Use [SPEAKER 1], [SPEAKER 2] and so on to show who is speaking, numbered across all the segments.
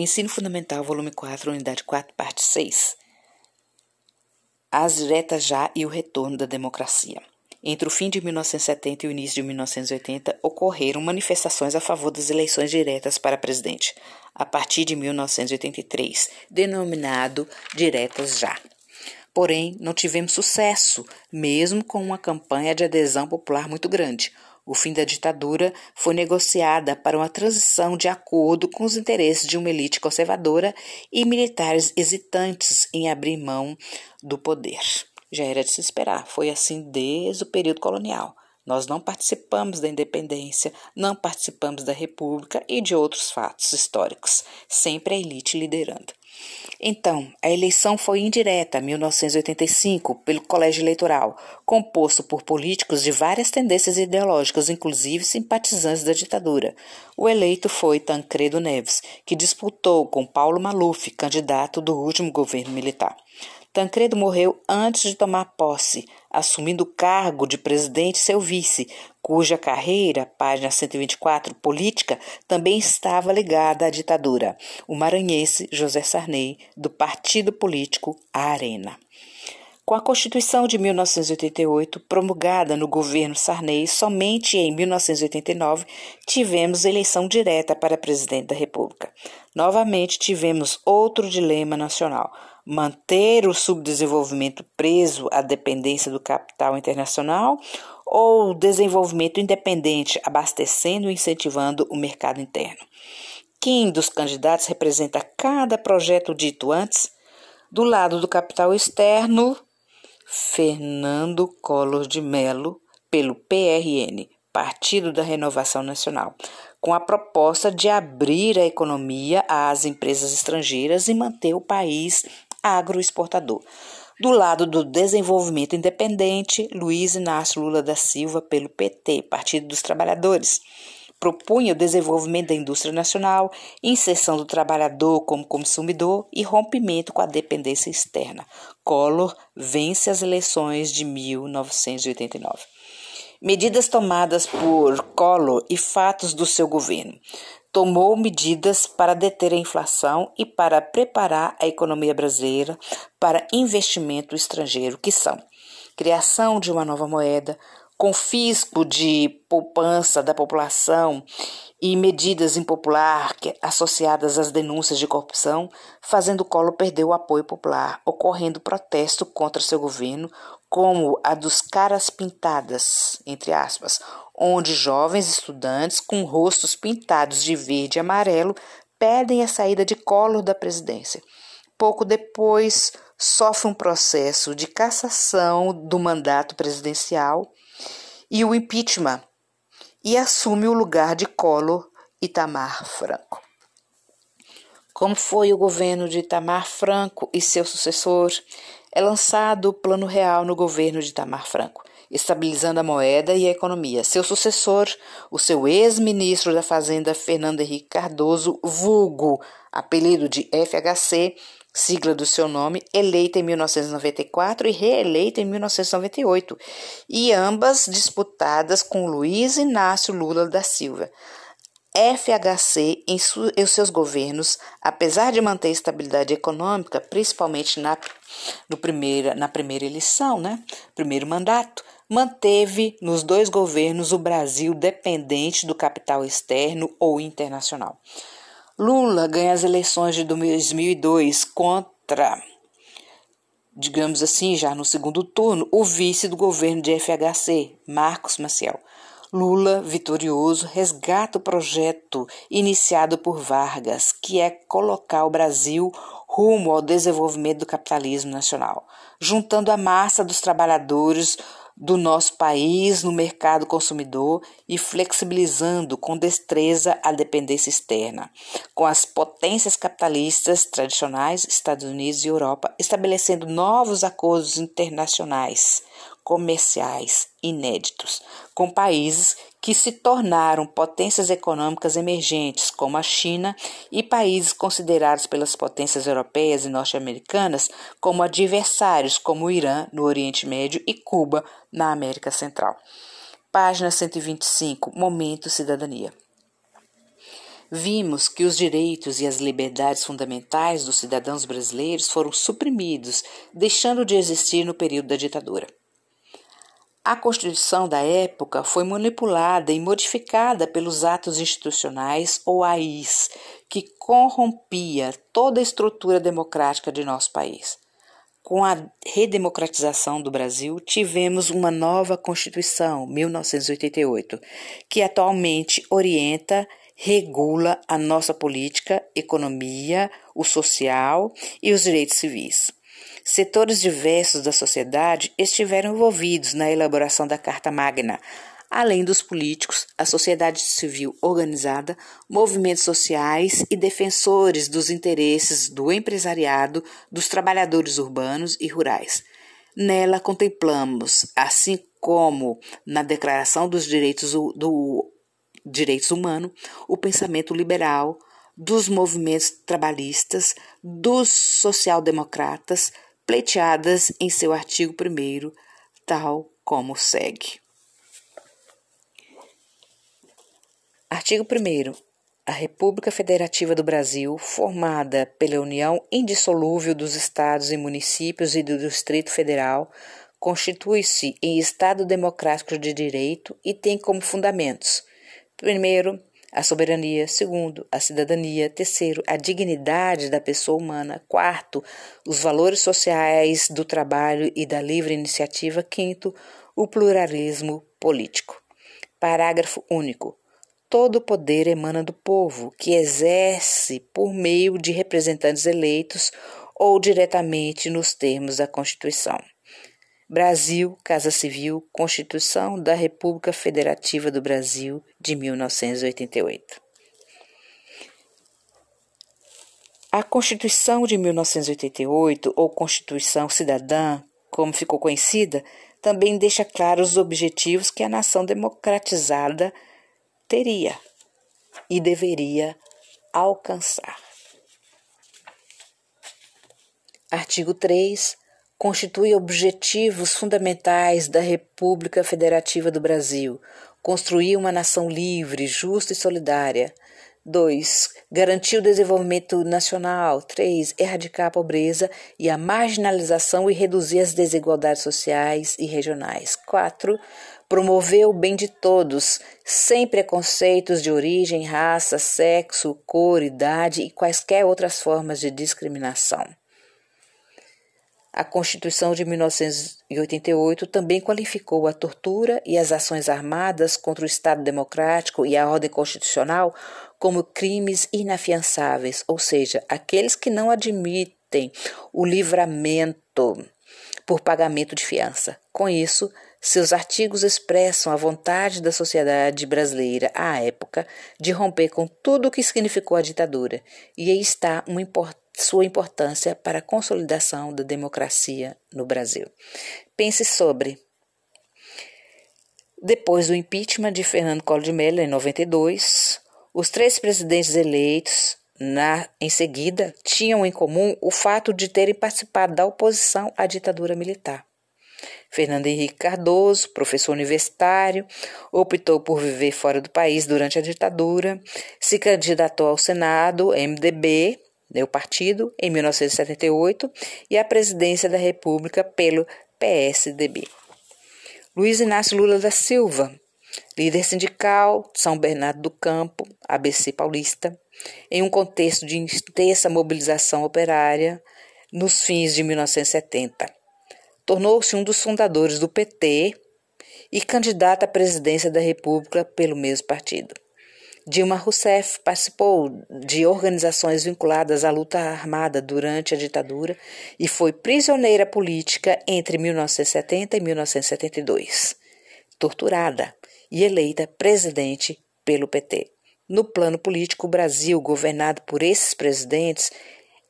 [SPEAKER 1] Ensino Fundamental, volume 4, unidade 4, parte 6. As diretas já e o retorno da democracia. Entre o fim de 1970 e o início de 1980, ocorreram manifestações a favor das eleições diretas para presidente, a partir de 1983, denominado Diretas Já. Porém, não tivemos sucesso, mesmo com uma campanha de adesão popular muito grande. O fim da ditadura foi negociada para uma transição de acordo com os interesses de uma elite conservadora e militares hesitantes em abrir mão do poder. Já era de se esperar, foi assim desde o período colonial. Nós não participamos da independência, não participamos da república e de outros fatos históricos, sempre a elite liderando. Então, a eleição foi indireta, 1985, pelo Colégio Eleitoral, composto por políticos de várias tendências ideológicas, inclusive simpatizantes da ditadura. O eleito foi Tancredo Neves, que disputou com Paulo Maluf, candidato do último governo militar. Tancredo morreu antes de tomar posse, assumindo o cargo de presidente seu vice, cuja carreira, página 124, política, também estava ligada à ditadura, o maranhense José Sarney, do partido político Arena. Com a Constituição de 1988, promulgada no governo Sarney, somente em 1989 tivemos eleição direta para presidente da República. Novamente tivemos outro dilema nacional manter o subdesenvolvimento preso à dependência do capital internacional ou desenvolvimento independente, abastecendo e incentivando o mercado interno. Quem dos candidatos representa cada projeto dito antes? Do lado do capital externo, Fernando Collor de Mello, pelo PRN, Partido da Renovação Nacional, com a proposta de abrir a economia às empresas estrangeiras e manter o país agroexportador. Do lado do desenvolvimento independente, Luiz Inácio Lula da Silva, pelo PT, Partido dos Trabalhadores, propunha o desenvolvimento da indústria nacional, inserção do trabalhador como consumidor e rompimento com a dependência externa. Collor vence as eleições de 1989. Medidas tomadas por Collor e fatos do seu governo tomou medidas para deter a inflação e para preparar a economia brasileira para investimento estrangeiro, que são criação de uma nova moeda, confisco de poupança da população e medidas impopulares associadas às denúncias de corrupção, fazendo o Collor perder o apoio popular, ocorrendo protesto contra seu governo, como a dos caras pintadas, entre aspas, onde jovens estudantes com rostos pintados de verde e amarelo pedem a saída de Collor da presidência. Pouco depois, sofre um processo de cassação do mandato presidencial e o impeachment e assume o lugar de Collor Itamar Franco. Como foi o governo de Itamar Franco e seu sucessor? É lançado o Plano Real no governo de Itamar Franco estabilizando a moeda e a economia. Seu sucessor, o seu ex-ministro da Fazenda, Fernando Henrique Cardoso, vulgo, apelido de FHC, sigla do seu nome, eleita em 1994 e reeleita em 1998, e ambas disputadas com Luiz Inácio Lula da Silva. FHC, em, em, seus governos, apesar de manter estabilidade econômica, principalmente na, primeira, na primeira eleição, né, primeiro mandato, manteve nos dois governos o Brasil dependente do capital externo ou internacional. Lula ganha as eleições de 2002 contra, digamos assim, já no segundo turno, o vice do governo de FHC, Marcos Maciel. Lula, vitorioso, resgata o projeto iniciado por Vargas, que é colocar o Brasil rumo ao desenvolvimento do capitalismo nacional, juntando a massa dos trabalhadores do nosso país no mercado consumidor e flexibilizando com destreza a dependência externa, com as potências capitalistas tradicionais, Estados Unidos e Europa, estabelecendo novos acordos internacionais comerciais inéditos com países que se tornaram potências econômicas emergentes, como a China, e países considerados pelas potências europeias e norte-americanas como adversários, como o Irã, no Oriente Médio, e Cuba, na América Central. Página 125 Momento Cidadania. vimos que os direitos e as liberdades fundamentais dos cidadãos brasileiros foram suprimidos, deixando de existir no período da ditadura. A Constituição da época foi manipulada e modificada pelos atos institucionais ou AIs, que corrompia toda a estrutura democrática de nosso país. Com a redemocratização do Brasil, tivemos uma nova Constituição, 1988, que atualmente orienta, regula a nossa política, economia, o social e os direitos civis. Setores diversos da sociedade estiveram envolvidos na elaboração da Carta Magna, além dos políticos, a sociedade civil organizada, movimentos sociais e defensores dos interesses do empresariado, dos trabalhadores urbanos e rurais. Nela contemplamos, assim como na Declaração dos Direitos, do Direitos Humanos, o pensamento liberal dos movimentos trabalhistas, dos social-democratas, pleiteadas em seu artigo 1, tal como segue. Artigo 1. A República Federativa do Brasil, formada pela união indissolúvel dos estados e municípios e do Distrito Federal, constitui-se em Estado democrático de direito e tem como fundamentos: primeiro, a soberania, segundo, a cidadania, terceiro, a dignidade da pessoa humana, quarto, os valores sociais do trabalho e da livre iniciativa, quinto, o pluralismo político. Parágrafo único. Todo poder emana do povo, que exerce por meio de representantes eleitos ou diretamente nos termos da Constituição. Brasil, Casa Civil, Constituição da República Federativa do Brasil de 1988. A Constituição de 1988, ou Constituição Cidadã, como ficou conhecida, também deixa claros os objetivos que a nação democratizada teria e deveria alcançar. Artigo 3. Constitui objetivos fundamentais da República Federativa do Brasil. Construir uma nação livre, justa e solidária. 2. Garantir o desenvolvimento nacional. 3. Erradicar a pobreza e a marginalização e reduzir as desigualdades sociais e regionais. 4 promover o bem de todos, sem preconceitos de origem, raça, sexo, cor, idade e quaisquer outras formas de discriminação. A Constituição de 1988 também qualificou a tortura e as ações armadas contra o Estado Democrático e a ordem constitucional como crimes inafiançáveis, ou seja, aqueles que não admitem o livramento por pagamento de fiança. Com isso, seus artigos expressam a vontade da sociedade brasileira à época de romper com tudo o que significou a ditadura, e aí está import sua importância para a consolidação da democracia no Brasil. Pense sobre. Depois do impeachment de Fernando Collor de Mello em 92, os três presidentes eleitos na, em seguida tinham em comum o fato de terem participado da oposição à ditadura militar. Fernando Henrique Cardoso, professor universitário, optou por viver fora do país durante a ditadura, se candidatou ao Senado, MDB, né, o partido, em 1978 e à presidência da República pelo PSDB. Luiz Inácio Lula da Silva, líder sindical, São Bernardo do Campo, ABC Paulista, em um contexto de intensa mobilização operária nos fins de 1970 tornou-se um dos fundadores do PT e candidato à presidência da República pelo mesmo partido. Dilma Rousseff participou de organizações vinculadas à luta armada durante a ditadura e foi prisioneira política entre 1970 e 1972, torturada e eleita presidente pelo PT. No plano político, o Brasil, governado por esses presidentes,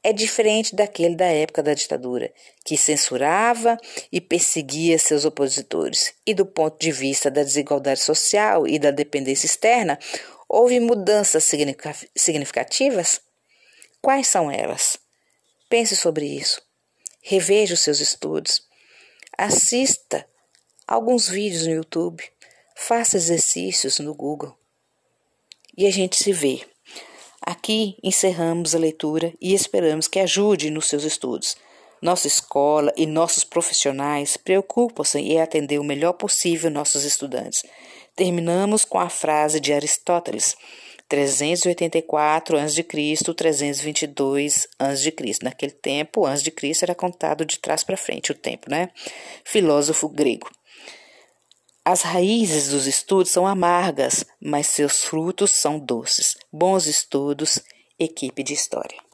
[SPEAKER 1] é diferente daquele da época da ditadura, que censurava e perseguia seus opositores. E do ponto de vista da desigualdade social e da dependência externa, houve mudanças significativas? Quais são elas? Pense sobre isso. Reveja os seus estudos. Assista alguns vídeos no YouTube. Faça exercícios no Google. E a gente se vê. Aqui encerramos a leitura e esperamos que ajude nos seus estudos. Nossa escola e nossos profissionais preocupam-se em atender o melhor possível nossos estudantes. Terminamos com a frase de Aristóteles: 384 a.C., 322 a.C. Naquele tempo, antes de Cristo era contado de trás para frente o tempo, né? Filósofo grego. As raízes dos estudos são amargas, mas seus frutos são doces. Bons estudos, equipe de história.